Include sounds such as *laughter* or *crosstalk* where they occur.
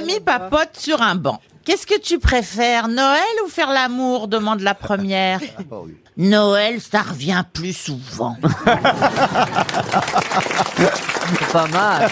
amis papotent sur un banc. Qu'est-ce que tu préfères, Noël ou faire l'amour demande la première. Ah, bah Noël, ça revient plus souvent. *laughs* Pas mal.